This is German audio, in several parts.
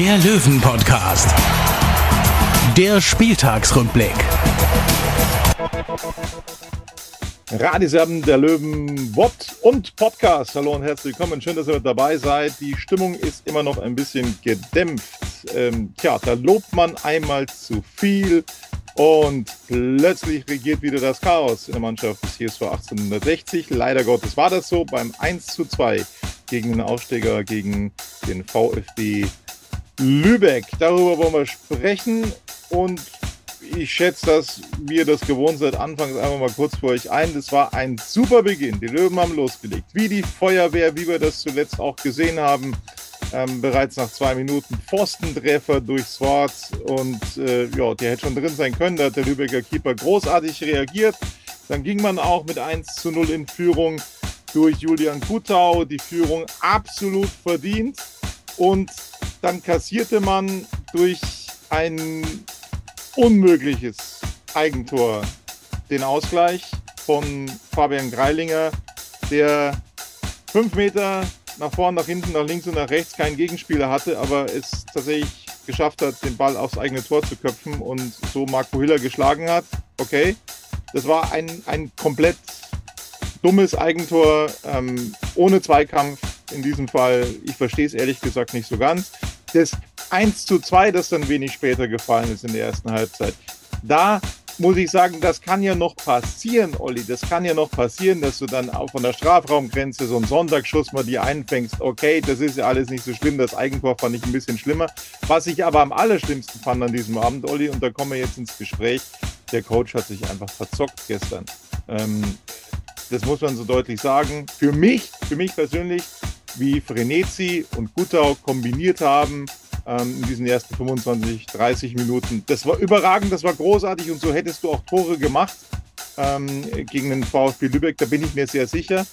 der Löwen-Podcast. Der Spieltagsrückblick. Radiserben der Löwen Wort und Podcast. Hallo und herzlich willkommen. Schön, dass ihr mit dabei seid. Die Stimmung ist immer noch ein bisschen gedämpft. Ähm, tja, da lobt man einmal zu viel und plötzlich regiert wieder das Chaos in der Mannschaft des CSV 1860. Leider Gottes war das so beim 1 zu 2 gegen den Aufsteiger, gegen den VfB Lübeck. Darüber wollen wir sprechen und ich schätze, dass wir das gewohnt seid. Anfangs einfach mal kurz für euch ein. Das war ein super Beginn. Die Löwen haben losgelegt. Wie die Feuerwehr, wie wir das zuletzt auch gesehen haben. Ähm, bereits nach zwei Minuten Pfostentreffer durchs Wort und äh, ja, der hätte schon drin sein können. Da hat der Lübecker Keeper großartig reagiert. Dann ging man auch mit 1 zu 0 in Führung durch Julian Kutau. Die Führung absolut verdient. Und dann kassierte man durch ein unmögliches Eigentor den Ausgleich von Fabian Greilinger, der fünf Meter nach vorn, nach hinten, nach links und nach rechts keinen Gegenspieler hatte, aber es tatsächlich geschafft hat, den Ball aufs eigene Tor zu köpfen und so Marco Hiller geschlagen hat. Okay, das war ein, ein komplett dummes Eigentor, ähm, ohne Zweikampf in diesem Fall. Ich verstehe es ehrlich gesagt nicht so ganz. Das 1 zu 2, das dann wenig später gefallen ist in der ersten Halbzeit. Da muss ich sagen, das kann ja noch passieren, Olli. Das kann ja noch passieren, dass du dann auch von der Strafraumgrenze so einen Sonntagsschuss mal dir einfängst. Okay, das ist ja alles nicht so schlimm. Das Eigentor fand ich ein bisschen schlimmer. Was ich aber am allerschlimmsten fand an diesem Abend, Olli, und da kommen wir jetzt ins Gespräch, der Coach hat sich einfach verzockt gestern. Ähm, das muss man so deutlich sagen. Für mich, für mich persönlich, wie Frenetzi und Gutau kombiniert haben, ähm, in diesen ersten 25, 30 Minuten. Das war überragend, das war großartig und so hättest du auch Tore gemacht ähm, gegen den VfB Lübeck, da bin ich mir sehr sicher.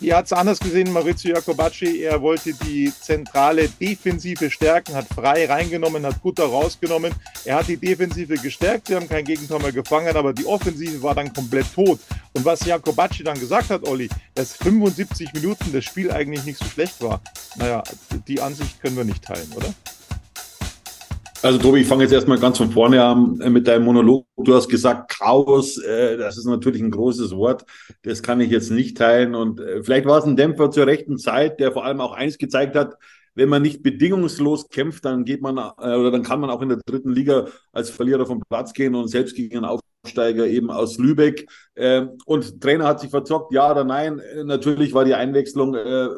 Ihr hat es anders gesehen, Maurizio Jacobacci. Er wollte die zentrale Defensive stärken, hat frei reingenommen, hat Kutter rausgenommen. Er hat die Defensive gestärkt. Sie haben kein Gegentor mehr gefangen, aber die Offensive war dann komplett tot. Und was Jacobacci dann gesagt hat, Olli, dass 75 Minuten das Spiel eigentlich nicht so schlecht war. Naja, die Ansicht können wir nicht teilen, oder? Also Tobi, ich fange jetzt erstmal ganz von vorne an äh, mit deinem Monolog. Du hast gesagt Chaos, äh, das ist natürlich ein großes Wort. Das kann ich jetzt nicht teilen. Und äh, vielleicht war es ein Dämpfer zur rechten Zeit, der vor allem auch eins gezeigt hat, wenn man nicht bedingungslos kämpft, dann geht man äh, oder dann kann man auch in der dritten Liga als Verlierer vom Platz gehen und selbst gegen einen Aufsteiger eben aus Lübeck. Äh, und Trainer hat sich verzockt, ja oder nein. Äh, natürlich war die Einwechslung äh,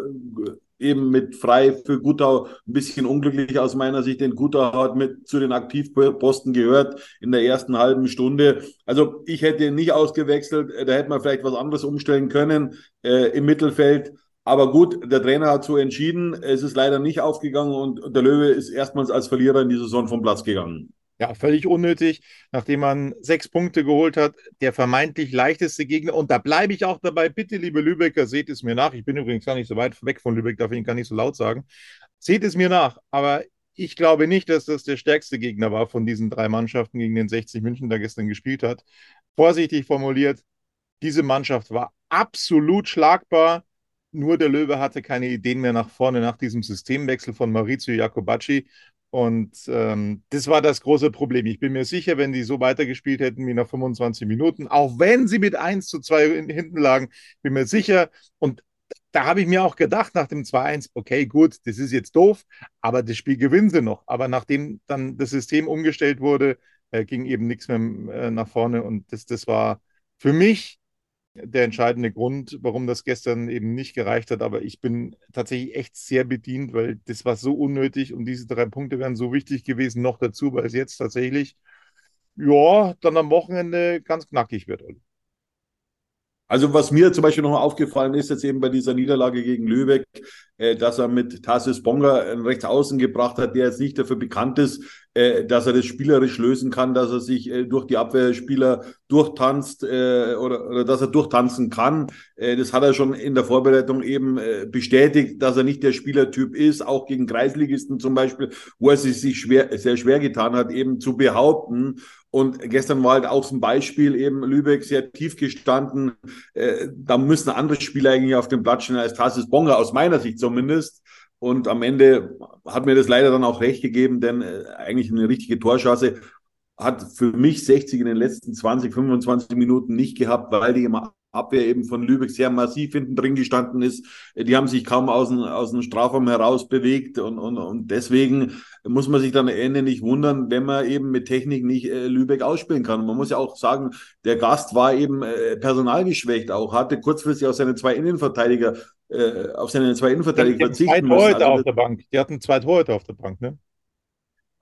eben mit frei für Gutau ein bisschen unglücklich aus meiner Sicht, denn Gutau hat mit zu den Aktivposten gehört in der ersten halben Stunde. Also ich hätte nicht ausgewechselt, da hätte man vielleicht was anderes umstellen können äh, im Mittelfeld. Aber gut, der Trainer hat so entschieden. Es ist leider nicht aufgegangen und der Löwe ist erstmals als Verlierer in die Saison vom Platz gegangen. Ja, völlig unnötig, nachdem man sechs Punkte geholt hat. Der vermeintlich leichteste Gegner. Und da bleibe ich auch dabei. Bitte, liebe Lübecker, seht es mir nach. Ich bin übrigens gar nicht so weit weg von Lübeck, darf ich gar nicht so laut sagen. Seht es mir nach. Aber ich glaube nicht, dass das der stärkste Gegner war von diesen drei Mannschaften, gegen den 60 München da gestern gespielt hat. Vorsichtig formuliert, diese Mannschaft war absolut schlagbar. Nur der Löwe hatte keine Ideen mehr nach vorne nach diesem Systemwechsel von Maurizio Jacobacci. Und ähm, das war das große Problem. Ich bin mir sicher, wenn die so weitergespielt hätten wie nach 25 Minuten, auch wenn sie mit 1 zu 2 hinten lagen, bin mir sicher. Und da habe ich mir auch gedacht nach dem 2-1, okay, gut, das ist jetzt doof, aber das Spiel gewinnen sie noch. Aber nachdem dann das System umgestellt wurde, äh, ging eben nichts mehr äh, nach vorne. Und das, das war für mich der entscheidende Grund, warum das gestern eben nicht gereicht hat. Aber ich bin tatsächlich echt sehr bedient, weil das war so unnötig und diese drei Punkte wären so wichtig gewesen, noch dazu, weil es jetzt tatsächlich, ja, dann am Wochenende ganz knackig wird. Also was mir zum Beispiel noch aufgefallen ist, jetzt eben bei dieser Niederlage gegen Lübeck, äh, dass er mit Tassis Bonga einen Rechtsaußen gebracht hat, der jetzt nicht dafür bekannt ist, äh, dass er das spielerisch lösen kann, dass er sich äh, durch die Abwehrspieler durchtanzt äh, oder, oder dass er durchtanzen kann. Äh, das hat er schon in der Vorbereitung eben äh, bestätigt, dass er nicht der Spielertyp ist, auch gegen Kreisligisten zum Beispiel, wo er sich schwer, sehr schwer getan hat, eben zu behaupten. Und gestern war halt auch zum Beispiel eben Lübeck sehr tief gestanden. Äh, da müssen andere Spieler eigentlich auf dem Platz stehen als Tassis Bonga, aus meiner Sicht zumindest. Und am Ende hat mir das leider dann auch recht gegeben, denn äh, eigentlich eine richtige Torchance hat für mich 60 in den letzten 20, 25 Minuten nicht gehabt, weil die immer Abwehr eben von Lübeck sehr massiv hinten drin gestanden ist. Die haben sich kaum aus dem, aus dem Strafraum heraus bewegt und, und, und deswegen muss man sich dann am Ende nicht wundern, wenn man eben mit Technik nicht äh, Lübeck ausspielen kann. Und man muss ja auch sagen, der Gast war eben äh, personalgeschwächt auch, hatte kurzfristig auch seine zwei Innenverteidiger, äh, auf seine zwei Innenverteidiger verzichten müssen. Zwei Torhüter also, auf der Bank. Die hatten zwei Torhüter auf der Bank, ne?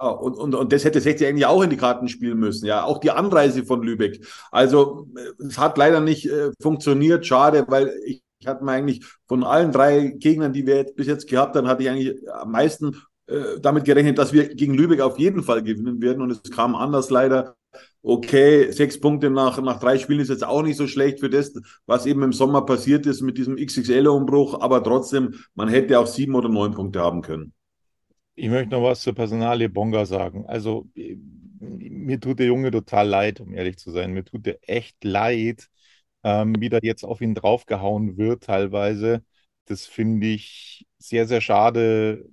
Ah, und, und, und das hätte 60 eigentlich auch in die Karten spielen müssen, ja. Auch die Anreise von Lübeck. Also es hat leider nicht äh, funktioniert, schade, weil ich, ich hatte mir eigentlich von allen drei Gegnern, die wir jetzt bis jetzt gehabt haben, hatte ich eigentlich am meisten äh, damit gerechnet, dass wir gegen Lübeck auf jeden Fall gewinnen werden. Und es kam anders leider. Okay, sechs Punkte nach, nach drei Spielen ist jetzt auch nicht so schlecht für das, was eben im Sommer passiert ist mit diesem XXL-Umbruch. Aber trotzdem, man hätte auch sieben oder neun Punkte haben können. Ich möchte noch was zur Personalie Bonga sagen. Also, mir tut der Junge total leid, um ehrlich zu sein. Mir tut der echt leid, ähm, wie da jetzt auf ihn draufgehauen wird, teilweise. Das finde ich sehr, sehr schade.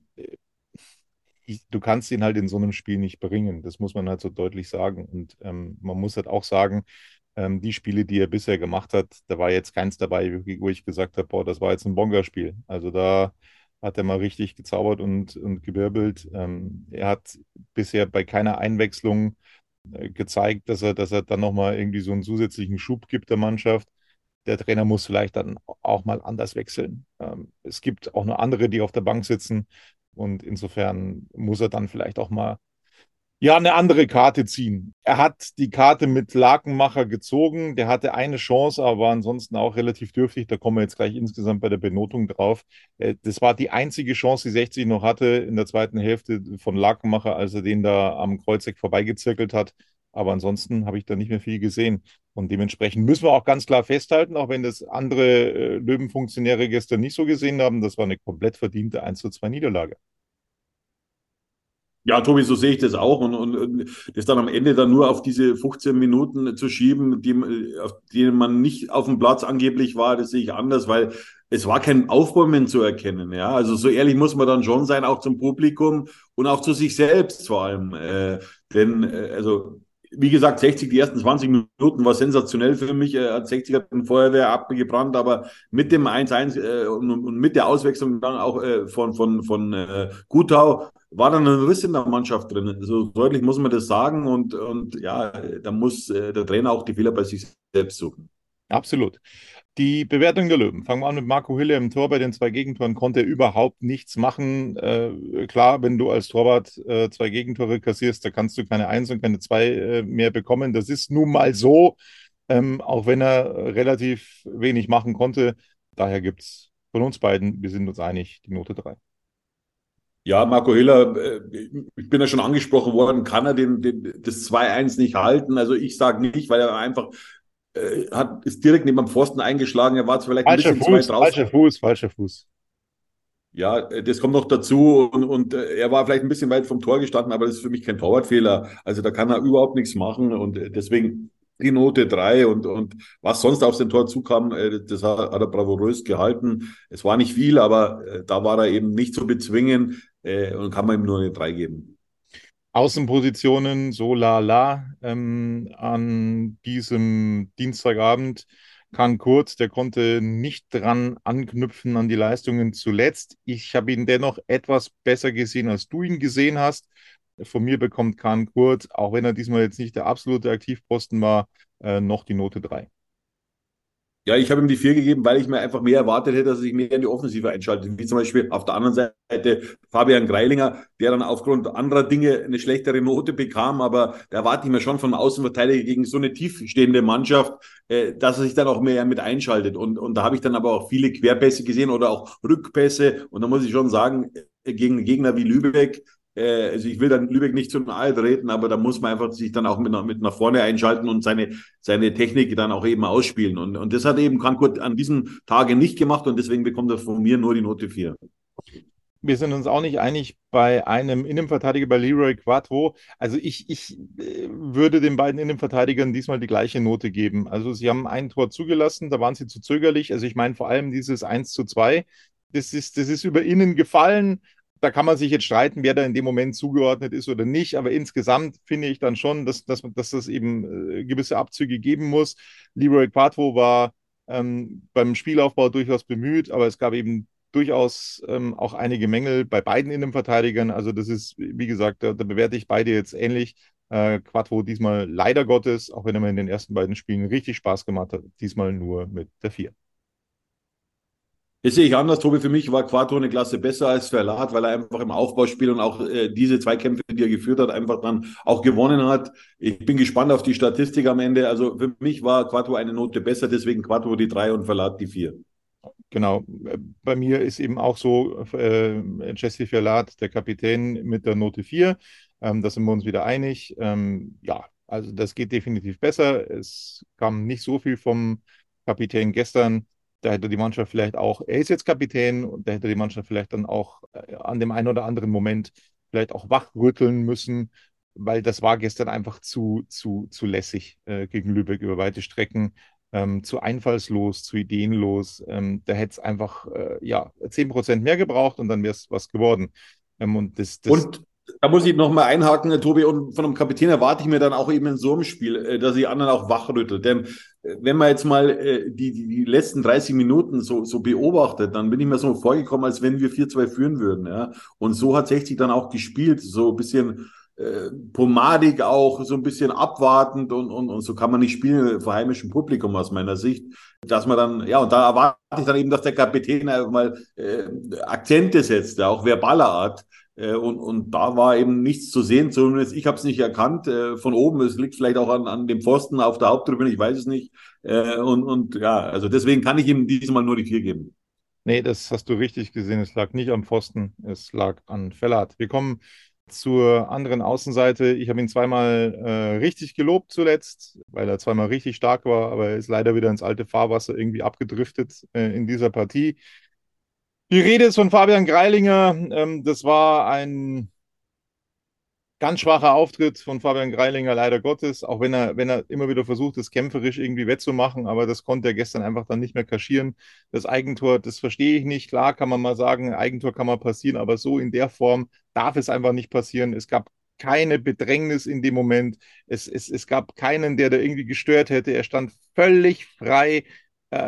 Ich, du kannst ihn halt in so einem Spiel nicht bringen. Das muss man halt so deutlich sagen. Und ähm, man muss halt auch sagen, ähm, die Spiele, die er bisher gemacht hat, da war jetzt keins dabei, wo ich gesagt habe, boah, das war jetzt ein Bonga-Spiel. Also da hat er mal richtig gezaubert und, und gewirbelt. Ähm, er hat bisher bei keiner Einwechslung äh, gezeigt, dass er, dass er dann nochmal irgendwie so einen zusätzlichen Schub gibt der Mannschaft. Der Trainer muss vielleicht dann auch mal anders wechseln. Ähm, es gibt auch noch andere, die auf der Bank sitzen. Und insofern muss er dann vielleicht auch mal ja, eine andere Karte ziehen. Er hat die Karte mit Lakenmacher gezogen. Der hatte eine Chance, aber war ansonsten auch relativ dürftig. Da kommen wir jetzt gleich insgesamt bei der Benotung drauf. Äh, das war die einzige Chance, die 60 noch hatte in der zweiten Hälfte von Lakenmacher, als er den da am Kreuzeck vorbeigezirkelt hat. Aber ansonsten habe ich da nicht mehr viel gesehen. Und dementsprechend müssen wir auch ganz klar festhalten, auch wenn das andere äh, Löwenfunktionäre gestern nicht so gesehen haben, das war eine komplett verdiente 1 zu 2 Niederlage. Ja, Tobi, so sehe ich das auch. Und, und, und das dann am Ende dann nur auf diese 15 Minuten zu schieben, die, auf denen man nicht auf dem Platz angeblich war, das sehe ich anders, weil es war kein Aufbäumen zu erkennen. Ja, also so ehrlich muss man dann schon sein, auch zum Publikum und auch zu sich selbst vor allem. Äh, denn, äh, also wie gesagt, 60, die ersten 20 Minuten war sensationell für mich. Er hat 60 hat den Feuerwehr abgebrannt, aber mit dem 1-1 äh, und, und, mit der Auswechslung dann auch äh, von, von, von äh, Gutau war dann ein Riss in der Mannschaft drin. So deutlich muss man das sagen und, und ja, da muss äh, der Trainer auch die Fehler bei sich selbst suchen. Absolut. Die Bewertung der Löwen. Fangen wir an mit Marco Hille im Tor. Bei den zwei Gegentoren konnte er überhaupt nichts machen. Äh, klar, wenn du als Torwart äh, zwei Gegentore kassierst, da kannst du keine Eins und keine Zwei äh, mehr bekommen. Das ist nun mal so, ähm, auch wenn er relativ wenig machen konnte. Daher gibt es von uns beiden, wir sind uns einig, die Note 3. Ja, Marco Hiller, äh, ich bin ja schon angesprochen worden, kann er den, den das 2-1 nicht halten? Also ich sage nicht, weil er einfach äh, hat, ist direkt neben dem Pfosten eingeschlagen. Er war zwar vielleicht falscher ein bisschen Fuß, zu weit raus. Falscher Fuß, falscher Fuß. Ja, äh, das kommt noch dazu und, und äh, er war vielleicht ein bisschen weit vom Tor gestanden, aber das ist für mich kein Torwartfehler. Also da kann er überhaupt nichts machen und äh, deswegen die Note drei und, und was sonst auf sein Tor zukam, das hat, hat er bravourös gehalten. Es war nicht viel, aber da war er eben nicht zu bezwingen und kann man ihm nur eine drei geben. Außenpositionen so la la ähm, an diesem Dienstagabend. Kahn Kurz, der konnte nicht dran anknüpfen an die Leistungen zuletzt. Ich habe ihn dennoch etwas besser gesehen, als du ihn gesehen hast. Von mir bekommt Kahn Kurz, auch wenn er diesmal jetzt nicht der absolute Aktivposten war, äh, noch die Note 3. Ja, ich habe ihm die vier gegeben, weil ich mir einfach mehr erwartet hätte, dass er sich mehr in die Offensive einschaltet. Wie zum Beispiel auf der anderen Seite Fabian Greilinger, der dann aufgrund anderer Dinge eine schlechtere Note bekam. Aber da erwarte ich mir schon von Außenverteidiger gegen so eine tiefstehende Mannschaft, äh, dass er sich dann auch mehr mit einschaltet. Und, und da habe ich dann aber auch viele Querpässe gesehen oder auch Rückpässe. Und da muss ich schon sagen, äh, gegen Gegner wie Lübeck, äh, also ich will dann Lübeck nicht zu nahe treten, aber da muss man einfach sich dann auch mit, nach, mit nach vorne einschalten und seine, seine Technik dann auch eben ausspielen. Und, und das hat eben Frankfurt an diesem Tage nicht gemacht und deswegen bekommt er von mir nur die Note 4. Wir sind uns auch nicht einig bei einem Innenverteidiger, bei Leroy Quattro. Also ich, ich äh, würde den beiden Innenverteidigern diesmal die gleiche Note geben. Also sie haben ein Tor zugelassen, da waren sie zu zögerlich. Also ich meine vor allem dieses 1 zu 2, das ist, das ist über innen gefallen da kann man sich jetzt streiten, wer da in dem Moment zugeordnet ist oder nicht. Aber insgesamt finde ich dann schon, dass, dass, dass das eben äh, gewisse Abzüge geben muss. Leroy Quattro war ähm, beim Spielaufbau durchaus bemüht, aber es gab eben durchaus ähm, auch einige Mängel bei beiden Innenverteidigern. Also das ist, wie gesagt, da, da bewerte ich beide jetzt ähnlich. Äh, Quattro diesmal leider Gottes, auch wenn er mir in den ersten beiden Spielen richtig Spaß gemacht hat, diesmal nur mit der Vier. Das sehe ich anders, Tobi. Für mich war Quattro eine Klasse besser als Verlat, weil er einfach im Aufbauspiel und auch äh, diese Zweikämpfe, die er geführt hat, einfach dann auch gewonnen hat. Ich bin gespannt auf die Statistik am Ende. Also für mich war Quattro eine Note besser, deswegen Quattro die drei und Verlat die vier. Genau. Bei mir ist eben auch so äh, Jesse Verlat, der Kapitän, mit der Note 4. Ähm, da sind wir uns wieder einig. Ähm, ja, also das geht definitiv besser. Es kam nicht so viel vom Kapitän gestern da hätte die Mannschaft vielleicht auch, er ist jetzt Kapitän und da hätte die Mannschaft vielleicht dann auch äh, an dem einen oder anderen Moment vielleicht auch wachrütteln müssen, weil das war gestern einfach zu, zu, zu lässig äh, gegen Lübeck über weite Strecken, ähm, zu einfallslos, zu ideenlos. Ähm, da hätte es einfach äh, ja, 10% mehr gebraucht und dann wäre es was geworden. Ähm, und das, das und da muss ich nochmal einhaken, Tobi, und von einem Kapitän erwarte ich mir dann auch eben in so einem Spiel, äh, dass die anderen auch wachrüttelt. Denn äh, wenn man jetzt mal äh, die, die, die letzten 30 Minuten so, so beobachtet, dann bin ich mir so vorgekommen, als wenn wir 4-2 führen würden. Ja? Und so hat 60 dann auch gespielt, so ein bisschen äh, pomadig auch, so ein bisschen abwartend und, und, und so kann man nicht spielen vor heimischem Publikum aus meiner Sicht. Dass man dann, ja, und da erwarte ich dann eben, dass der Kapitän mal äh, Akzente setzt, ja, auch verbaler Art und, und da war eben nichts zu sehen, zumindest ich habe es nicht erkannt äh, von oben. Es liegt vielleicht auch an, an dem Pfosten auf der Haupttribüne, ich weiß es nicht. Äh, und, und ja, also deswegen kann ich ihm diesmal nur die vier geben. Nee, das hast du richtig gesehen. Es lag nicht am Pfosten, es lag an Fellat. Wir kommen zur anderen Außenseite. Ich habe ihn zweimal äh, richtig gelobt zuletzt, weil er zweimal richtig stark war, aber er ist leider wieder ins alte Fahrwasser irgendwie abgedriftet äh, in dieser Partie. Die Rede ist von Fabian Greilinger. Ähm, das war ein ganz schwacher Auftritt von Fabian Greilinger, leider Gottes, auch wenn er, wenn er immer wieder versucht, das kämpferisch irgendwie wettzumachen, aber das konnte er gestern einfach dann nicht mehr kaschieren. Das Eigentor, das verstehe ich nicht. Klar kann man mal sagen, Eigentor kann mal passieren, aber so in der Form darf es einfach nicht passieren. Es gab keine Bedrängnis in dem Moment. Es, es, es gab keinen, der da irgendwie gestört hätte. Er stand völlig frei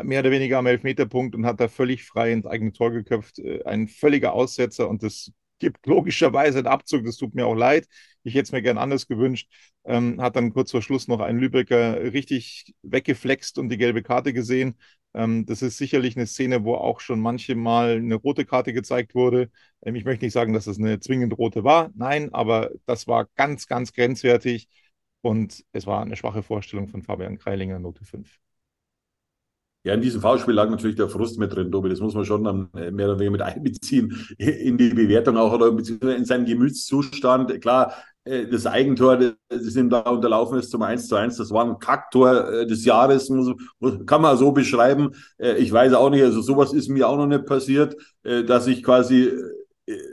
mehr oder weniger am Elfmeterpunkt und hat da völlig frei ins eigene Tor geköpft. Äh, ein völliger Aussetzer und das gibt logischerweise einen Abzug. Das tut mir auch leid. Ich hätte es mir gern anders gewünscht. Ähm, hat dann kurz vor Schluss noch einen Lübecker richtig weggeflext und die gelbe Karte gesehen. Ähm, das ist sicherlich eine Szene, wo auch schon manche Mal eine rote Karte gezeigt wurde. Ähm, ich möchte nicht sagen, dass es eine zwingend rote war. Nein, aber das war ganz, ganz grenzwertig. Und es war eine schwache Vorstellung von Fabian Kreilinger, Note 5. Ja, in diesem Foulspiel lag natürlich der Frust mit drin, Tobi. Das muss man schon dann äh, mehr oder weniger mit einbeziehen in die Bewertung auch oder in seinen Gemütszustand. Klar, äh, das Eigentor, das ihm da unterlaufen ist zum 1 zu 1, das war ein Kacktor äh, des Jahres, kann man so beschreiben. Ich weiß auch nicht, also sowas ist mir auch noch nicht passiert, dass ich quasi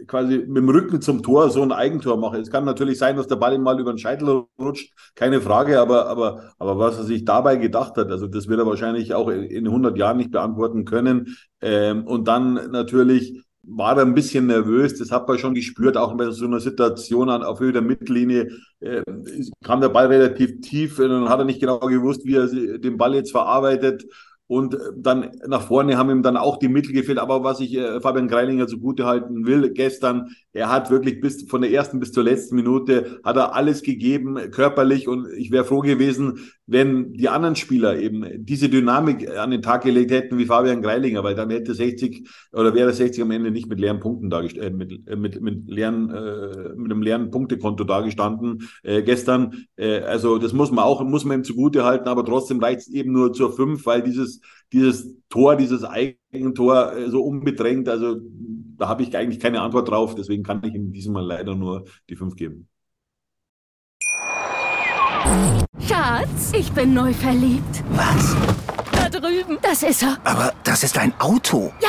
quasi mit dem Rücken zum Tor so ein Eigentor mache. Es kann natürlich sein, dass der Ball ihm mal über den Scheitel rutscht, keine Frage, aber, aber, aber was er sich dabei gedacht hat, also das wird er wahrscheinlich auch in 100 Jahren nicht beantworten können. Ähm, und dann natürlich war er ein bisschen nervös, das hat man schon gespürt, auch bei so einer Situation an, auf Höhe der Mittellinie äh, kam der Ball relativ tief und dann hat er nicht genau gewusst, wie er den Ball jetzt verarbeitet und dann nach vorne haben ihm dann auch die Mittel gefehlt. Aber was ich äh, Fabian Greilinger zugute halten will, gestern, er hat wirklich bis von der ersten bis zur letzten Minute hat er alles gegeben, körperlich. Und ich wäre froh gewesen, wenn die anderen Spieler eben diese Dynamik an den Tag gelegt hätten wie Fabian Greilinger, weil dann hätte 60 oder wäre 60 am Ende nicht mit leeren Punkten dargestellt, äh, mit, äh, mit, mit leeren, äh, mit einem leeren Punktekonto dargestanden äh, gestern. Äh, also das muss man auch, muss man ihm zugute halten, aber trotzdem reicht es eben nur zur fünf, weil dieses, dieses Tor, dieses Eigentor äh, so unbedrängt, also da habe ich eigentlich keine Antwort drauf, deswegen kann ich ihm diesmal leider nur die fünf geben. Schatz, ich bin neu verliebt. Was? Da drüben. Das ist er. Aber das ist ein Auto. Ja,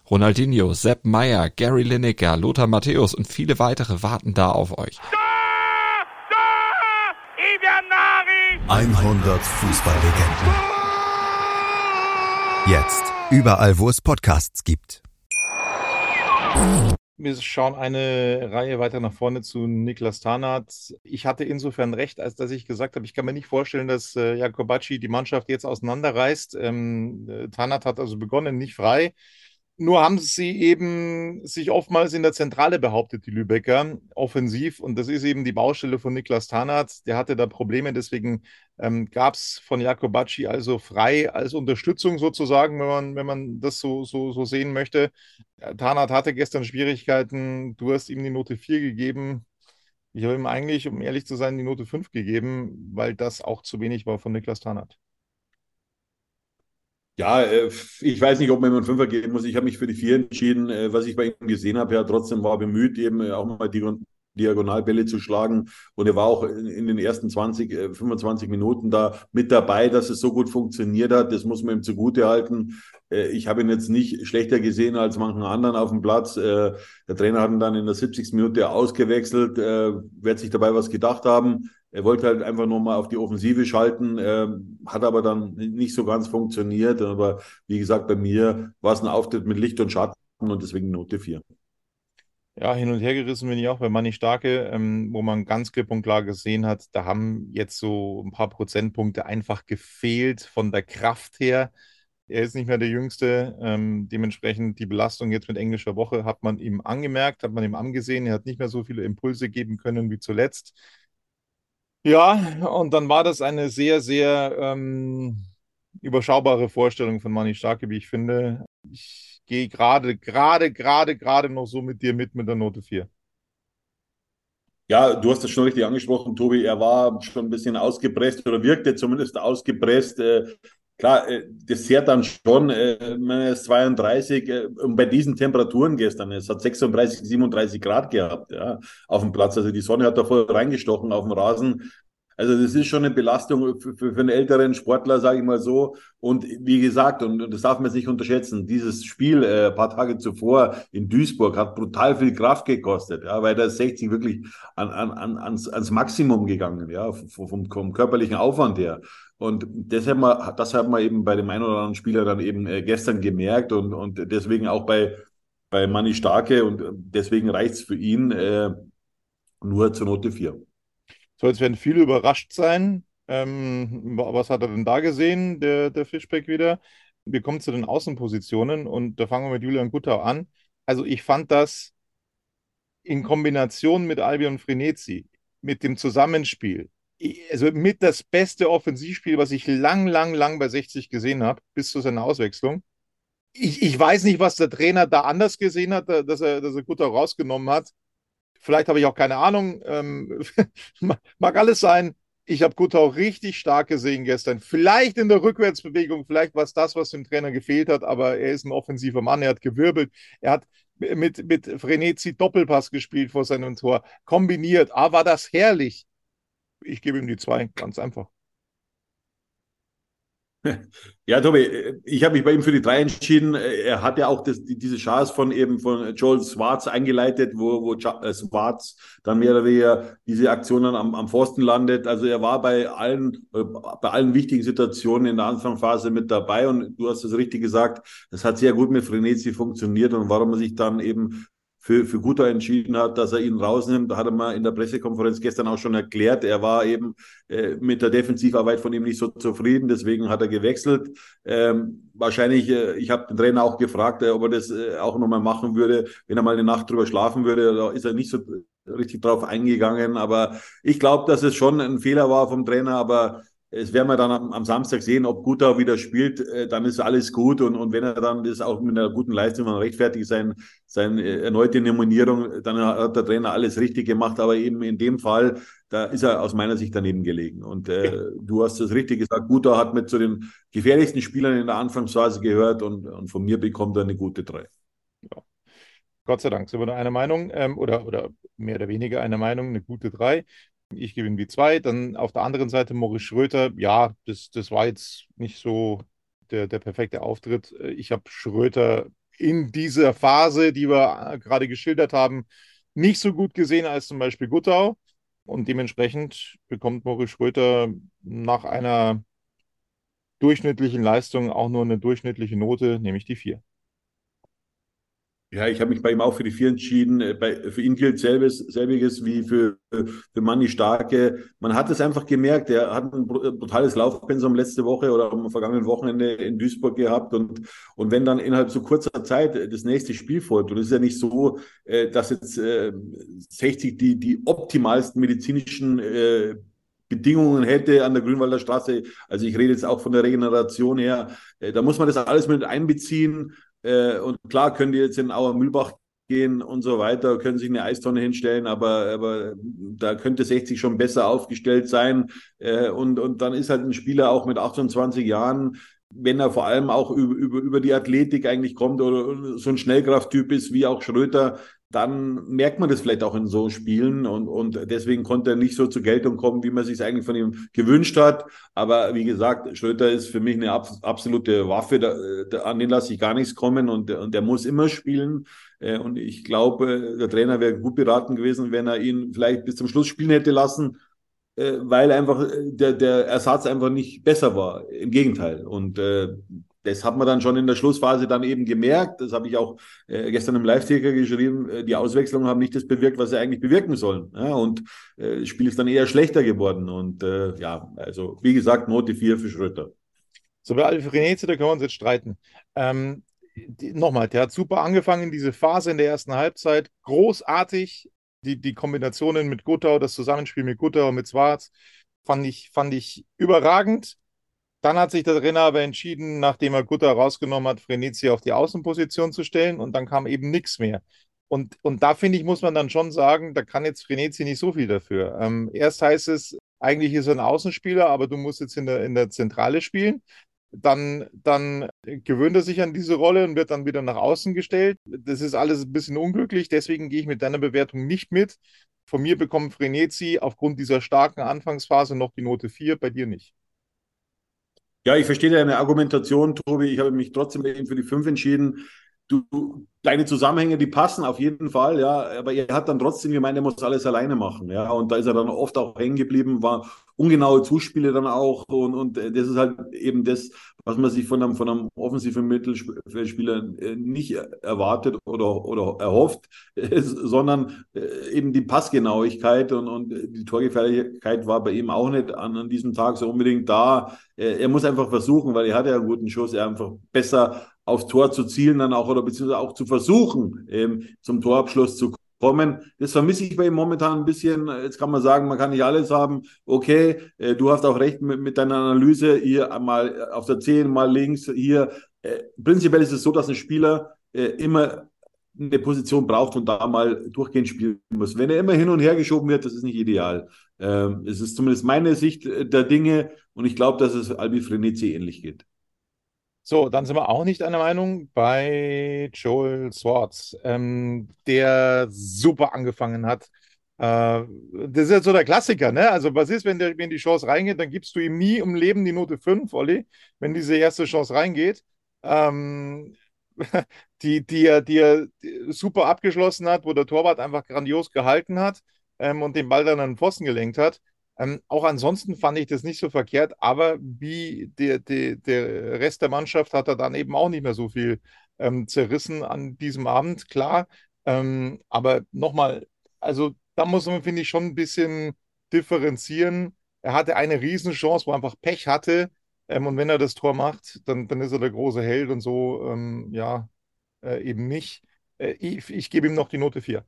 Ronaldinho, Sepp Meyer, Gary Lineker, Lothar Matthäus und viele weitere warten da auf euch. 100 Fußballlegenden. Jetzt überall, wo es Podcasts gibt. Wir schauen eine Reihe weiter nach vorne zu Niklas Tarnath. Ich hatte insofern recht, als dass ich gesagt habe, ich kann mir nicht vorstellen, dass äh, Jakobacci die Mannschaft jetzt auseinanderreißt. Ähm, äh, Tarnath hat also begonnen, nicht frei. Nur haben sie eben sich oftmals in der Zentrale behauptet, die Lübecker, offensiv. Und das ist eben die Baustelle von Niklas Tarnath. Der hatte da Probleme, deswegen ähm, gab es von Jakobacci also frei als Unterstützung sozusagen, wenn man, wenn man das so, so, so sehen möchte. Tarnath hatte gestern Schwierigkeiten. Du hast ihm die Note 4 gegeben. Ich habe ihm eigentlich, um ehrlich zu sein, die Note 5 gegeben, weil das auch zu wenig war von Niklas Tarnath. Ja, äh, ich weiß nicht, ob man immer einen Fünfer geben muss. Ich habe mich für die Vier entschieden. Äh, was ich bei ihm gesehen habe, ja, trotzdem war bemüht, eben äh, auch mal die Diagonalbälle zu schlagen. Und er war auch in den ersten 20, 25 Minuten da mit dabei, dass es so gut funktioniert hat. Das muss man ihm zugute halten. Ich habe ihn jetzt nicht schlechter gesehen als manchen anderen auf dem Platz. Der Trainer hat ihn dann in der 70. Minute ausgewechselt, wird sich dabei was gedacht haben. Er wollte halt einfach nur mal auf die Offensive schalten, äh, hat aber dann nicht so ganz funktioniert. Aber wie gesagt, bei mir war es ein Auftritt mit Licht und Schatten und deswegen Note 4. Ja, hin und her gerissen bin ich auch bei Manni Starke, ähm, wo man ganz klipp und klar gesehen hat, da haben jetzt so ein paar Prozentpunkte einfach gefehlt von der Kraft her. Er ist nicht mehr der Jüngste. Ähm, dementsprechend die Belastung jetzt mit englischer Woche hat man ihm angemerkt, hat man ihm angesehen. Er hat nicht mehr so viele Impulse geben können wie zuletzt. Ja, und dann war das eine sehr, sehr ähm, überschaubare Vorstellung von Manni Starke, wie ich finde. Ich gehe gerade, gerade, gerade, gerade noch so mit dir mit mit der Note 4. Ja, du hast das schon richtig angesprochen, Tobi. Er war schon ein bisschen ausgepresst oder wirkte zumindest ausgepresst. Klar, äh, das zehrt dann schon, äh, man ist 32 äh, und bei diesen Temperaturen gestern, es hat 36, 37 Grad gehabt, ja, auf dem Platz. Also die Sonne hat da voll reingestochen auf dem Rasen. Also das ist schon eine Belastung für, für, für einen älteren Sportler, sage ich mal so. Und wie gesagt, und, und das darf man nicht unterschätzen, dieses Spiel äh, ein paar Tage zuvor in Duisburg hat brutal viel Kraft gekostet, ja, weil da ist 60 wirklich an, an, an, ans, ans Maximum gegangen, ja, vom, vom körperlichen Aufwand her. Und deshalb mal, das hat man eben bei dem einen oder anderen Spieler dann eben äh, gestern gemerkt und, und deswegen auch bei, bei Manni Starke und deswegen reicht es für ihn äh, nur zur Note 4. So, jetzt werden viele überrascht sein. Ähm, was hat er denn da gesehen, der, der Fischbeck wieder? Wir kommen zu den Außenpositionen und da fangen wir mit Julian Guttau an. Also ich fand das in Kombination mit Albion Frenetzi, mit dem Zusammenspiel, also mit das beste Offensivspiel, was ich lang, lang, lang bei 60 gesehen habe, bis zu seiner Auswechslung. Ich, ich weiß nicht, was der Trainer da anders gesehen hat, dass er, dass er Gutter rausgenommen hat. Vielleicht habe ich auch keine Ahnung. Ähm, mag alles sein. Ich habe Guttau richtig stark gesehen gestern. Vielleicht in der Rückwärtsbewegung, vielleicht war es das, was dem Trainer gefehlt hat, aber er ist ein offensiver Mann. Er hat gewirbelt. Er hat mit, mit Frenetzi Doppelpass gespielt vor seinem Tor. Kombiniert. Ah, war das herrlich. Ich gebe ihm die zwei, ganz einfach. Ja, Tobi, ich habe mich bei ihm für die drei entschieden. Er hat ja auch das, diese Chance von eben von Joel Swartz eingeleitet, wo, wo äh, Swartz dann mehr oder weniger diese Aktionen am, am Pfosten landet. Also er war bei allen, äh, bei allen wichtigen Situationen in der Anfangsphase mit dabei und du hast es richtig gesagt, das hat sehr gut mit Frenetzi funktioniert und warum er sich dann eben für, für Guter entschieden hat, dass er ihn rausnimmt. Da hat er mal in der Pressekonferenz gestern auch schon erklärt. Er war eben äh, mit der Defensivarbeit von ihm nicht so zufrieden, deswegen hat er gewechselt. Ähm, wahrscheinlich, äh, ich habe den Trainer auch gefragt, äh, ob er das äh, auch nochmal machen würde, wenn er mal eine Nacht drüber schlafen würde. Da ist er nicht so richtig drauf eingegangen. Aber ich glaube, dass es schon ein Fehler war vom Trainer, aber es werden wir dann am, am, Samstag sehen, ob Guter wieder spielt, äh, dann ist alles gut und, und wenn er dann das auch mit einer guten Leistung dann rechtfertigt, sein, seine äh, erneute Nominierung, dann hat der Trainer alles richtig gemacht, aber eben in dem Fall, da ist er aus meiner Sicht daneben gelegen. Und äh, du hast es richtig gesagt, Guter hat mit zu den gefährlichsten Spielern in der Anfangsphase gehört und, und von mir bekommt er eine gute drei. Ja. Gott sei Dank. Sind wir da einer Meinung? Ähm, oder, oder mehr oder weniger einer Meinung, eine gute drei. Ich gewinne wie zwei. Dann auf der anderen Seite Maurice Schröter. Ja, das, das war jetzt nicht so der, der perfekte Auftritt. Ich habe Schröter in dieser Phase, die wir gerade geschildert haben, nicht so gut gesehen als zum Beispiel Guttau. Und dementsprechend bekommt Maurice Schröter nach einer durchschnittlichen Leistung auch nur eine durchschnittliche Note, nämlich die vier. Ja, ich habe mich bei ihm auch für die vier entschieden. Äh, bei, für ihn gilt selbes, selbiges wie für, für Manni Starke. Man hat es einfach gemerkt, er hat ein brutales Laufpensum letzte Woche oder am vergangenen Wochenende in Duisburg gehabt. Und, und wenn dann innerhalb so kurzer Zeit das nächste Spiel folgt, und es ist ja nicht so, äh, dass jetzt 60 die, die optimalsten medizinischen Bedingungen hätte an der Grünwalder Straße. Also ich rede jetzt auch von der Regeneration her. Da muss man das alles mit einbeziehen. Äh, und klar können die jetzt in Auer Mühlbach gehen und so weiter, können sich eine Eistonne hinstellen, aber, aber da könnte 60 schon besser aufgestellt sein. Äh, und, und dann ist halt ein Spieler auch mit 28 Jahren, wenn er vor allem auch über, über, über die Athletik eigentlich kommt oder so ein Schnellkrafttyp ist wie auch Schröter, dann merkt man das vielleicht auch in so Spielen und, und deswegen konnte er nicht so zur Geltung kommen, wie man sich eigentlich von ihm gewünscht hat. Aber wie gesagt, Schröter ist für mich eine absolute Waffe, da, da, an den lasse ich gar nichts kommen und, und der muss immer spielen. Äh, und ich glaube, der Trainer wäre gut beraten gewesen, wenn er ihn vielleicht bis zum Schluss spielen hätte lassen, äh, weil einfach der, der Ersatz einfach nicht besser war. Im Gegenteil. Und äh, das hat man dann schon in der Schlussphase dann eben gemerkt. Das habe ich auch äh, gestern im Live-Ticker geschrieben. Äh, die Auswechslungen haben nicht das bewirkt, was sie eigentlich bewirken sollen. Ja, und äh, das Spiel ist dann eher schlechter geworden. Und äh, ja, also wie gesagt, Note 4 für Schröter. So, bei Alfreneze, da können wir uns jetzt streiten. Ähm, Nochmal, der hat super angefangen, diese Phase in der ersten Halbzeit. Großartig. Die, die Kombinationen mit Guttau, das Zusammenspiel mit Guttau und mit Schwarz, fand ich, fand ich überragend. Dann hat sich der Trainer aber entschieden, nachdem er Gutter rausgenommen hat, Frenetzi auf die Außenposition zu stellen und dann kam eben nichts mehr. Und, und da finde ich, muss man dann schon sagen, da kann jetzt Frenetzi nicht so viel dafür. Ähm, erst heißt es, eigentlich ist er ein Außenspieler, aber du musst jetzt in der, in der Zentrale spielen. Dann, dann gewöhnt er sich an diese Rolle und wird dann wieder nach außen gestellt. Das ist alles ein bisschen unglücklich, deswegen gehe ich mit deiner Bewertung nicht mit. Von mir bekommt Frenetzi aufgrund dieser starken Anfangsphase noch die Note 4, bei dir nicht. Ja, ich verstehe deine Argumentation, Tobi. Ich habe mich trotzdem eben für die fünf entschieden. Du, kleine Zusammenhänge, die passen auf jeden Fall, ja. Aber er hat dann trotzdem gemeint, er muss alles alleine machen, ja. Und da ist er dann oft auch hängen geblieben, war ungenaue Zuspiele dann auch. Und, und das ist halt eben das, was man sich von einem, von einem offensiven Mittelfeldspieler äh, nicht erwartet oder, oder erhofft, sondern äh, eben die Passgenauigkeit und, und die Torgefährlichkeit war bei ihm auch nicht an, an diesem Tag so unbedingt da. Äh, er muss einfach versuchen, weil er hat ja einen guten Schuss, er einfach besser aufs Tor zu zielen dann auch oder beziehungsweise auch zu versuchen, eben zum Torabschluss zu kommen. Das vermisse ich bei ihm momentan ein bisschen. Jetzt kann man sagen, man kann nicht alles haben. Okay, äh, du hast auch recht mit, mit deiner Analyse. Hier mal auf der 10, mal links. Hier, äh, prinzipiell ist es so, dass ein Spieler äh, immer eine Position braucht und da mal durchgehend spielen muss. Wenn er immer hin und her geschoben wird, das ist nicht ideal. Ähm, es ist zumindest meine Sicht der Dinge und ich glaube, dass es Albi Frenetzi ähnlich geht. So, dann sind wir auch nicht einer Meinung bei Joel Swartz, ähm, der super angefangen hat, Äh, das ist ja so der Klassiker, ne? Also, was ist, wenn, der, wenn die Chance reingeht, dann gibst du ihm nie im Leben die Note 5, Olli, wenn diese erste Chance reingeht. Ähm, die, die, er, die er super abgeschlossen hat, wo der Torwart einfach grandios gehalten hat ähm, und den Ball dann an den Pfosten gelenkt hat. Ähm, auch ansonsten fand ich das nicht so verkehrt, aber wie der, der, der Rest der Mannschaft hat er dann eben auch nicht mehr so viel ähm, zerrissen an diesem Abend, klar. Ähm, aber nochmal, also da muss man, finde ich, schon ein bisschen differenzieren. Er hatte eine Riesenchance, wo er einfach Pech hatte. Ähm, und wenn er das Tor macht, dann, dann ist er der große Held und so, ähm, ja, äh, eben nicht. Äh, ich, ich gebe ihm noch die Note 4.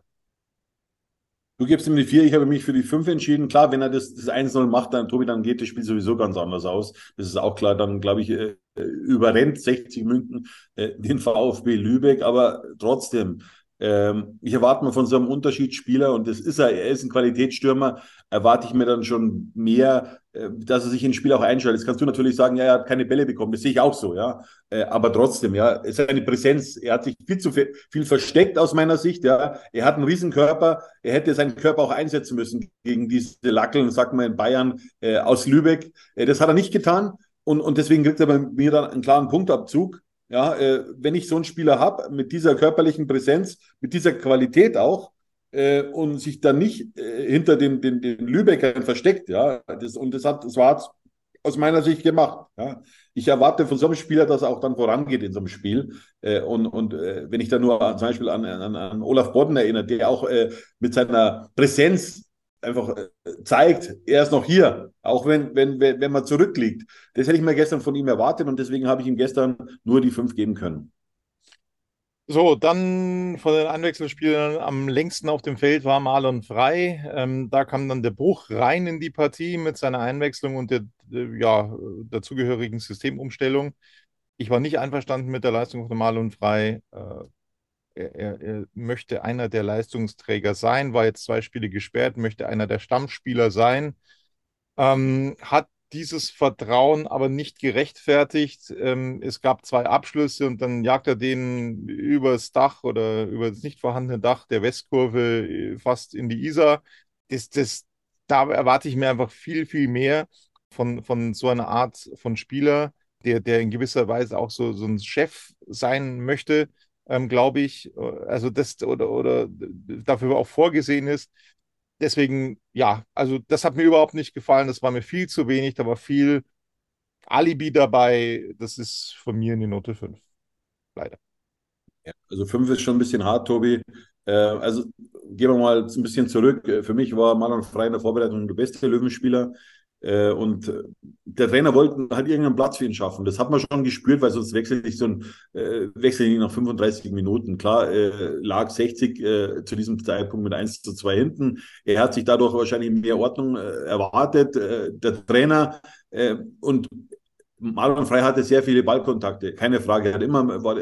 Du gibst ihm die 4, ich habe mich für die 5 entschieden. Klar, wenn er das, das 1-0 macht, dann Tobi, dann geht das Spiel sowieso ganz anders aus. Das ist auch klar. Dann, glaube ich, äh, überrennt 60 München äh, den VfB Lübeck. Aber trotzdem, ähm, ich erwarte mir von so einem Unterschiedsspieler, und das ist er, er ist ein Qualitätsstürmer, erwarte ich mir dann schon mehr, äh, dass er sich ins Spiel auch einschaltet. Jetzt kannst du natürlich sagen, ja, er hat keine Bälle bekommen, das sehe ich auch so, ja. Äh, aber trotzdem, ja, es ist eine Präsenz, er hat sich viel zu viel, viel versteckt aus meiner Sicht, ja. Er hat einen riesen Körper, er hätte seinen Körper auch einsetzen müssen gegen diese Lackeln, sagt man in Bayern, äh, aus Lübeck. Äh, das hat er nicht getan. Und, und deswegen kriegt er bei mir dann einen klaren Punktabzug. Ja, äh, wenn ich so einen Spieler habe, mit dieser körperlichen Präsenz, mit dieser Qualität auch, äh, und sich dann nicht äh, hinter den, den, den Lübeckern versteckt, ja, das, und das hat, das war aus meiner Sicht gemacht. Ja. Ich erwarte von so einem Spieler, dass er auch dann vorangeht in so einem Spiel. Äh, und und äh, wenn ich da nur zum Beispiel an, an, an Olaf Bodden erinnere, der auch äh, mit seiner Präsenz einfach äh, zeigt, er ist noch hier, auch wenn, wenn, wenn man zurückliegt. Das hätte ich mir gestern von ihm erwartet und deswegen habe ich ihm gestern nur die fünf geben können. So, dann von den Einwechselspielern am längsten auf dem Feld war Marlon Frei. Ähm, da kam dann der Bruch rein in die Partie mit seiner Einwechslung und der, der ja, dazugehörigen Systemumstellung. Ich war nicht einverstanden mit der Leistung von Marlon Frei. Äh, er, er, möchte einer der Leistungsträger sein, war jetzt zwei Spiele gesperrt, möchte einer der Stammspieler sein, ähm, hat dieses Vertrauen aber nicht gerechtfertigt. Ähm, es gab zwei Abschlüsse und dann jagt er den übers Dach oder über das nicht vorhandene Dach der Westkurve äh, fast in die Isar. Das, das, da erwarte ich mir einfach viel, viel mehr von, von so einer Art von Spieler, der, der in gewisser Weise auch so, so ein Chef sein möchte ähm, glaube ich. Also das oder, oder dafür auch vorgesehen ist. Deswegen, ja, also das hat mir überhaupt nicht gefallen. Das war mir viel zu wenig. Da war viel Alibi dabei. Das ist von mir in die Note 5. Leider. Ja, also 5 ist schon ein bisschen hart, Tobi. Äh, also gehen wir mal ein bisschen zurück. Für mich war Marlon Frey in der Vorbereitung der beste Löwenspieler. Äh, und äh, der Trainer wollte halt irgendeinen Platz für ihn schaffen. Das hat man schon gespürt, weil sonst wechselt sich so ein äh, Wechsel nicht nach 35 Minuten. Klar, äh, lag 60 äh, zu diesem Zeitpunkt mit 1 zu 2 hinten. Er hat sich dadurch wahrscheinlich mehr Ordnung erwartet. Der Trainer und Marlon Frey hatte sehr viele Ballkontakte, keine Frage. Er hat immer, war,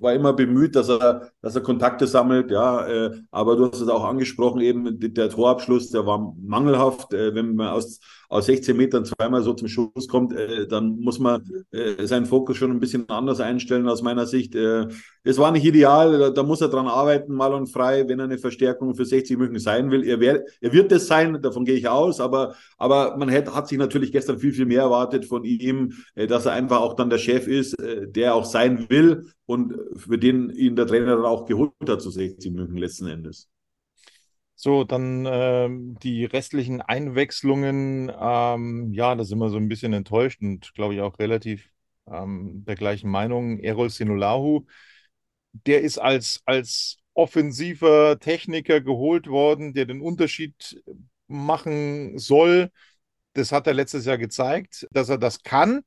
war immer bemüht, dass er, dass er Kontakte sammelt, ja. Äh, aber du hast es auch angesprochen, eben der Torabschluss, der war mangelhaft. Äh, wenn man aus, aus 16 Metern zweimal so zum Schuss kommt, äh, dann muss man äh, seinen Fokus schon ein bisschen anders einstellen aus meiner Sicht. Äh, es war nicht ideal, da, muss er dran arbeiten, mal und frei, wenn er eine Verstärkung für 60 München sein will. Er, wär, er wird es sein, davon gehe ich aus, aber, aber man hätte, hat sich natürlich gestern viel, viel mehr erwartet von ihm, äh, dass er einfach auch dann der Chef ist, der auch sein will und für den ihn der Trainer dann auch geholt hat zu 60 München letzten Endes. So, dann ähm, die restlichen Einwechslungen. Ähm, ja, da sind wir so ein bisschen enttäuscht und glaube ich auch relativ ähm, der gleichen Meinung. Errol Sinulahu, der ist als, als offensiver Techniker geholt worden, der den Unterschied machen soll. Das hat er letztes Jahr gezeigt, dass er das kann.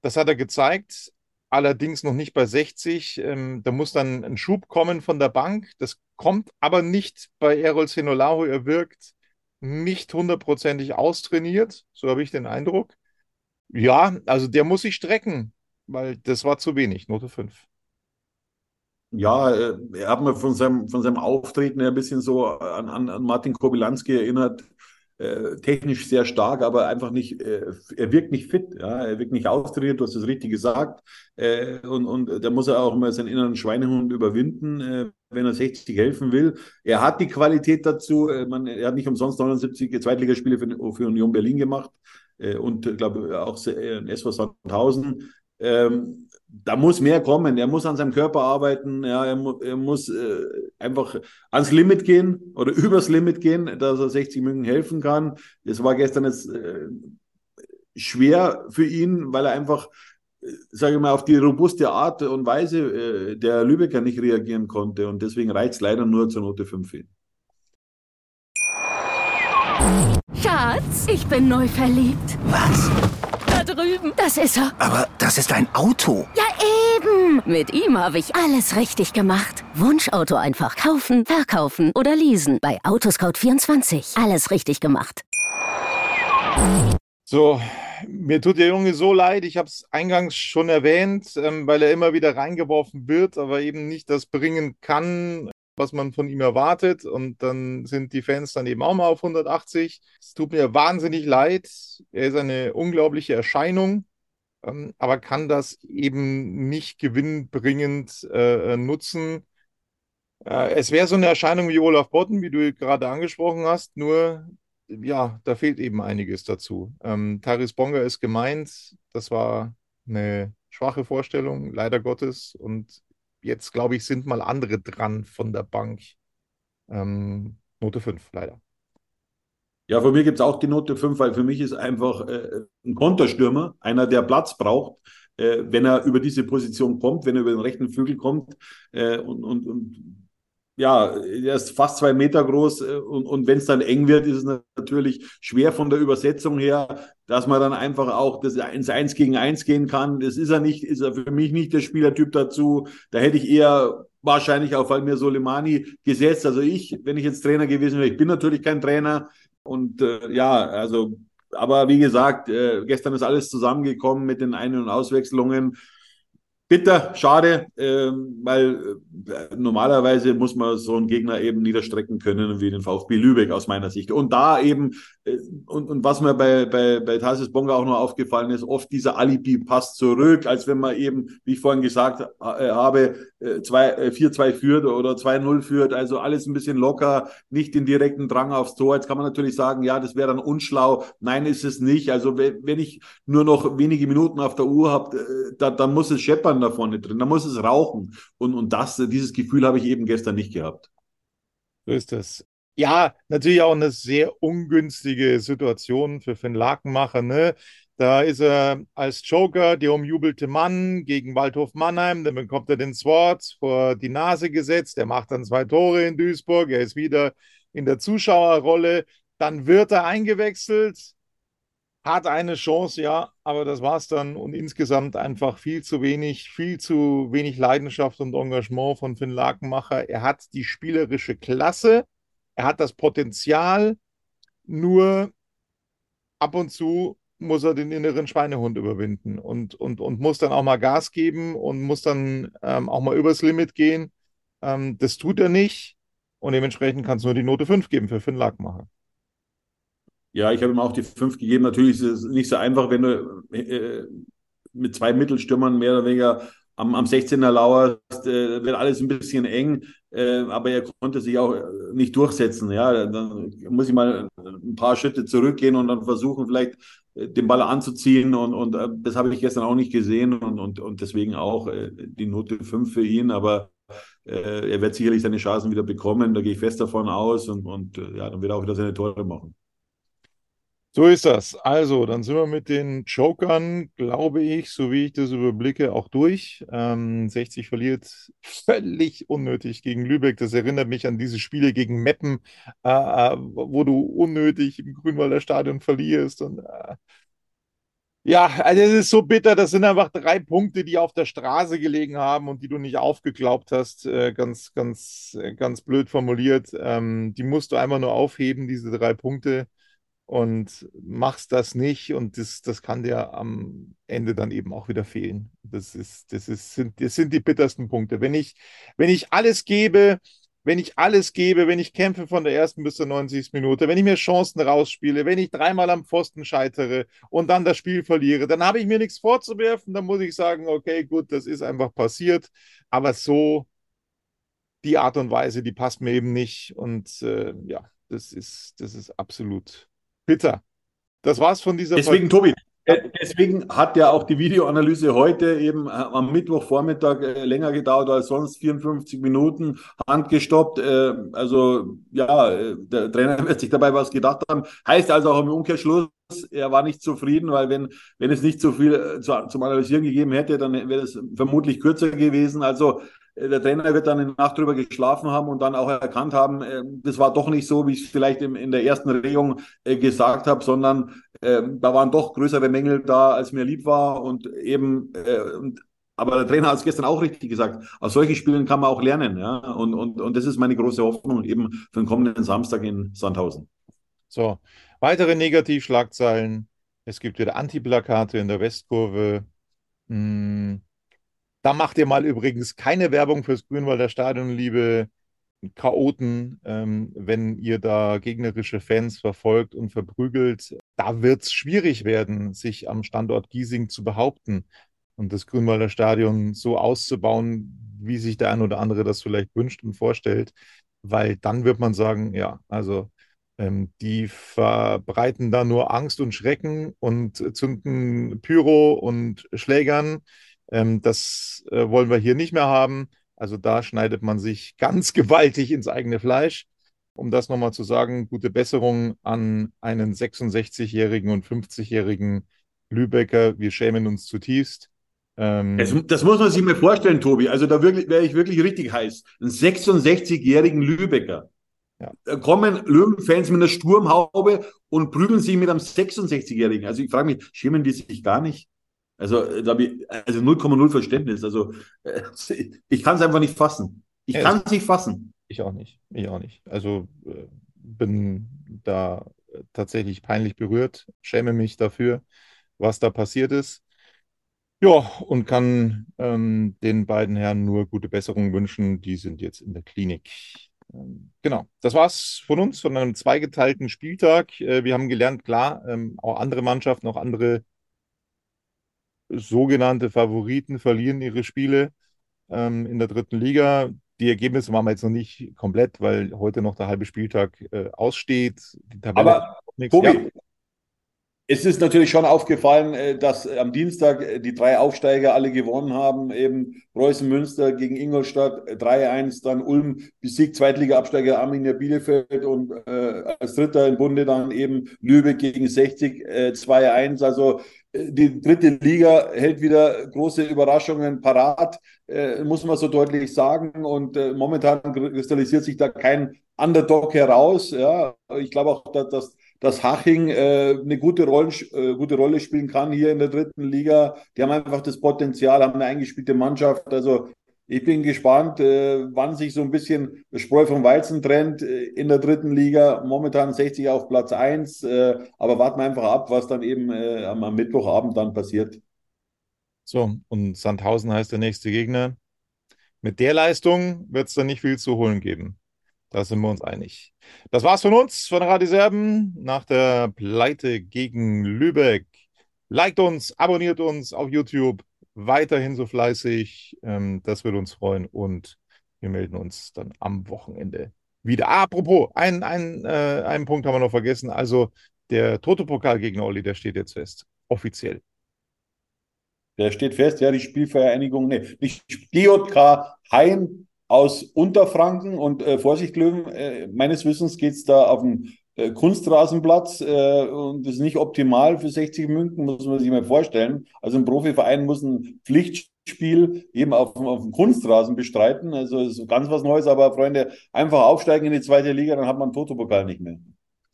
Das hat er gezeigt allerdings noch nicht bei 60. Ähm, da muss dann ein Schub kommen von der Bank. Das kommt aber nicht bei Errol Senolaro. Er wirkt nicht hundertprozentig austrainiert, so habe ich den Eindruck. Ja, also der muss sich strecken, weil das war zu wenig, Note 5. Ja, äh, er hat mir von seinem, von seinem Auftreten ein bisschen so an, an, an Martin Kobilanski erinnert, äh, technisch sehr stark, aber einfach nicht, äh, er wirkt nicht fit, ja, er wirkt nicht austrainiert, du hast es richtig gesagt. Äh, und, und da muss er auch mal seinen inneren Schweinehund überwinden, äh, wenn er 60 helfen will. Er hat die Qualität dazu, äh, man, er hat nicht umsonst 79 Zweitligaspiele für, für Union Berlin gemacht äh, und glaube auch in SV Sandhausen. Ähm, da muss mehr kommen. Er muss an seinem Körper arbeiten. Ja, er, mu er muss äh, einfach ans Limit gehen oder übers Limit gehen, dass er 60 München helfen kann. Das war gestern jetzt äh, schwer für ihn, weil er einfach, äh, sage ich mal, auf die robuste Art und Weise äh, der Lübecker nicht reagieren konnte. Und deswegen reicht es leider nur zur Note 5 hin. Schatz, ich bin neu verliebt. Was? Das ist er. Aber das ist ein Auto. Ja, eben. Mit ihm habe ich alles richtig gemacht. Wunschauto einfach kaufen, verkaufen oder leasen. Bei Autoscout24. Alles richtig gemacht. So, mir tut der Junge so leid. Ich habe es eingangs schon erwähnt, ähm, weil er immer wieder reingeworfen wird, aber eben nicht das bringen kann, was man von ihm erwartet. Und dann sind die Fans dann eben auch mal auf 180. Es tut mir wahnsinnig leid. Er ist eine unglaubliche Erscheinung, ähm, aber kann das eben nicht gewinnbringend äh, nutzen. Äh, es wäre so eine Erscheinung wie Olaf Botten, wie du gerade angesprochen hast, nur ja, da fehlt eben einiges dazu. Ähm, Taris Bonga ist gemeint, das war eine schwache Vorstellung, leider Gottes. Und jetzt, glaube ich, sind mal andere dran von der Bank. Ähm, Note 5, leider. Ja, von mir gibt es auch die Note 5, weil für mich ist einfach äh, ein Konterstürmer, einer, der Platz braucht, äh, wenn er über diese Position kommt, wenn er über den rechten Flügel kommt äh, und, und, und ja, er ist fast zwei Meter groß äh, und, und wenn es dann eng wird, ist es natürlich schwer von der Übersetzung her, dass man dann einfach auch das ins Eins gegen Eins gehen kann. Das ist er nicht, ist er für mich nicht der Spielertyp dazu. Da hätte ich eher wahrscheinlich auf Almir Soleimani gesetzt. Also ich, wenn ich jetzt Trainer gewesen wäre, ich bin natürlich kein Trainer und äh, ja, also aber wie gesagt, äh, gestern ist alles zusammengekommen mit den Ein- und Auswechslungen bitter, schade, äh, weil äh, normalerweise muss man so einen Gegner eben niederstrecken können wie den VfB Lübeck aus meiner Sicht. Und da eben, äh, und, und was mir bei, bei, bei Tarsis Bonga auch noch aufgefallen ist, oft dieser Alibi-Pass zurück, als wenn man eben, wie ich vorhin gesagt äh, habe, äh, 4-2 äh, führt oder 2-0 führt, also alles ein bisschen locker, nicht den direkten Drang aufs Tor. Jetzt kann man natürlich sagen, ja, das wäre dann unschlau. Nein, ist es nicht. Also wenn ich nur noch wenige Minuten auf der Uhr habe, äh, da, dann muss es scheppern da vorne drin, da muss es rauchen. Und, und das, dieses Gefühl habe ich eben gestern nicht gehabt. So ist das. Ja, natürlich auch eine sehr ungünstige Situation für Finn Lakenmacher. Ne? Da ist er als Joker der umjubelte Mann gegen Waldhof Mannheim. Dann bekommt er den Sword vor die Nase gesetzt. Er macht dann zwei Tore in Duisburg. Er ist wieder in der Zuschauerrolle. Dann wird er eingewechselt hat eine Chance, ja, aber das war es dann und insgesamt einfach viel zu wenig, viel zu wenig Leidenschaft und Engagement von Finn Lakenmacher. Er hat die spielerische Klasse, er hat das Potenzial, nur ab und zu muss er den inneren Schweinehund überwinden und, und, und muss dann auch mal Gas geben und muss dann ähm, auch mal übers Limit gehen. Ähm, das tut er nicht und dementsprechend kann es nur die Note 5 geben für Finn Lakenmacher. Ja, ich habe ihm auch die fünf gegeben. Natürlich ist es nicht so einfach, wenn du äh, mit zwei Mittelstürmern mehr oder weniger am, am 16er lauerst, äh, wird alles ein bisschen eng, äh, aber er konnte sich auch nicht durchsetzen. Ja, dann muss ich mal ein paar Schritte zurückgehen und dann versuchen, vielleicht äh, den Ball anzuziehen und, und äh, das habe ich gestern auch nicht gesehen und, und, und deswegen auch äh, die Note 5 für ihn, aber äh, er wird sicherlich seine Chancen wieder bekommen, da gehe ich fest davon aus und, und äh, ja, dann wird er auch wieder seine Tore machen. So ist das. Also, dann sind wir mit den Jokern, glaube ich, so wie ich das überblicke, auch durch. Ähm, 60 verliert völlig unnötig gegen Lübeck. Das erinnert mich an diese Spiele gegen Meppen, äh, äh wo du unnötig im Grünwalder Stadion verlierst. Und, äh, ja, also es ist so bitter. Das sind einfach drei Punkte, die auf der Straße gelegen haben und die du nicht aufgeglaubt hast. Äh, ganz, ganz, äh, ganz blöd formuliert. Ähm, die musst du einfach nur aufheben, diese drei Punkte und machst das nicht und das, das kann dir am Ende dann eben auch wieder fehlen. Das ist, das ist, sind, das sind die bittersten Punkte. Wenn ich, wenn ich alles gebe, wenn ich alles gebe, wenn ich kämpfe von der ersten bis zur 90. Minute, wenn ich mir Chancen rausspiele, wenn ich dreimal am Pfosten scheitere und dann das Spiel verliere, dann habe ich mir nichts vorzuwerfen. Dann muss ich sagen, okay, gut, das ist einfach passiert. Aber so die Art und Weise, die passt mir eben nicht. Und äh, ja, das ist, das ist absolut bitter. Das war's von dieser Deswegen, Tobi, äh, Deswegen hat ja auch die Videoanalyse heute eben äh, am Mittwochvormittag äh, länger gedauert als sonst, 54 Minuten, handgestoppt. Also ja, der Trainer wird sich dabei was gedacht haben. Heißt also auch im Umkehrschluss, er war nicht zufrieden, weil wenn, wenn es nicht so viel zum Analysieren gegeben hätte, dann wäre es vermutlich kürzer gewesen. Also der Trainer wird dann eine Nacht drüber geschlafen haben und dann auch erkannt haben, das war doch nicht so, wie ich es vielleicht in der ersten Regung gesagt habe, sondern ähm, da waren doch größere Mängel da, als mir lieb war und eben, äh, aber der Trainer hat es gestern auch richtig gesagt, aus solchen Spielen kann man auch lernen, ja, und, und, und das ist meine große Hoffnung eben für den kommenden Samstag in Sandhausen. So, weitere Negativschlagzeilen. Es gibt wieder Antiplakate in der Westkurve. Hm. Da macht ihr mal übrigens keine Werbung fürs Grünwalder Stadion, liebe Chaoten, ähm, wenn ihr da gegnerische Fans verfolgt und verprügelt. Da wird es schwierig werden, sich am Standort Giesing zu behaupten und das Grünwalder Stadion so auszubauen, wie sich der ein oder andere das vielleicht wünscht und vorstellt, weil dann wird man sagen, ja, also ähm, die verbreiten da nur Angst und Schrecken und zünden Pyro und Schlägern. Ähm, das äh, wollen wir hier nicht mehr haben. Also da schneidet man sich ganz gewaltig ins eigene Fleisch. Um das nochmal zu sagen, gute Besserung an einen 66-jährigen und 50-jährigen Lübecker. Wir schämen uns zutiefst. Ähm, das, das, muss man sich mal vorstellen, Tobi. Also da wäre ich wirklich richtig heiß. Einen 66-jährigen Lübecker. Ja. Da kommen Löwenfans mit einer Sturmhaube und prügeln sich mit einem 66-Jährigen. Also ich frage mich, schämen die sich gar nicht? Also, äh, da ich, also 0,0 Verständnis. Also, äh, ich kann es einfach nicht fassen. Ich ja, kann es nicht fassen. Ich auch nicht. Ich auch nicht. Also, äh, bin da tatsächlich peinlich berührt, schäme mich dafür, was da passiert ist. Ja, und kann ähm, den beiden Herren nur gute Besserung wünschen. Die sind jetzt in der Klinik. Ähm, genau, das war's von uns, von einem zweigeteilten Spieltag. Äh, wir haben gelernt, klar, ähm, auch andere Mannschaften, auch andere sogenannte Favoriten verlieren ihre Spiele ähm, in der dritten Liga. Die Ergebnisse waren wir jetzt noch nicht komplett, weil heute noch der halbe Spieltag äh, aussteht. Die Tabelle Aber, Tobi, ja. Es ist natürlich schon aufgefallen, äh, dass am Dienstag äh, die drei Aufsteiger alle gewonnen haben. Eben Preußen Münster gegen Ingolstadt 3-1, dann Ulm besiegt Zweitliga-Absteiger Arminia Bielefeld und äh, als Dritter im Bunde dann eben Lübeck gegen 60 äh, 2-1. Also äh, die dritte Liga hält wieder große Überraschungen parat, äh, muss man so deutlich sagen. Und äh, momentan kristallisiert sich da kein Underdog heraus. Ja, ich glaube auch, dass, dass dass Haching äh, eine gute Rolle, äh, gute Rolle spielen kann hier in der dritten Liga. Die haben einfach das Potenzial, haben eine eingespielte Mannschaft. Also ich bin gespannt, äh, wann sich so ein bisschen Spreu vom Weizen trennt äh, in der dritten Liga. Momentan 60 auf Platz 1, äh, aber warten wir einfach ab, was dann eben äh, am, am Mittwochabend dann passiert. So, und Sandhausen heißt der nächste Gegner. Mit der Leistung wird es dann nicht viel zu holen geben. Da sind wir uns einig. Das war's von uns, von Radio Serben, nach der Pleite gegen Lübeck. Liked uns, abonniert uns auf YouTube, weiterhin so fleißig. Ähm, das würde uns freuen und wir melden uns dann am Wochenende wieder. Apropos, ein, ein, äh, einen Punkt haben wir noch vergessen. Also der Toto-Pokalgegner, Olli, der steht jetzt fest. Offiziell. Der steht fest, ja, die Spielvereinigung, ne, die DJK Heim aus Unterfranken und äh, Vorsicht Löwen, äh, meines Wissens geht es da auf dem äh, Kunstrasenplatz äh, und das ist nicht optimal für 60 Münken, muss man sich mal vorstellen. Also ein Profiverein muss ein Pflichtspiel eben auf, auf dem Kunstrasen bestreiten. Also ist ganz was Neues, aber Freunde, einfach aufsteigen in die zweite Liga, dann hat man Toto-Pokal nicht mehr.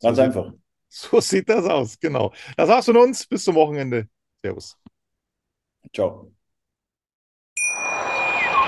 Ganz so einfach. Sieht, so sieht das aus, genau. Das war's von uns. Bis zum Wochenende. Servus. Ciao.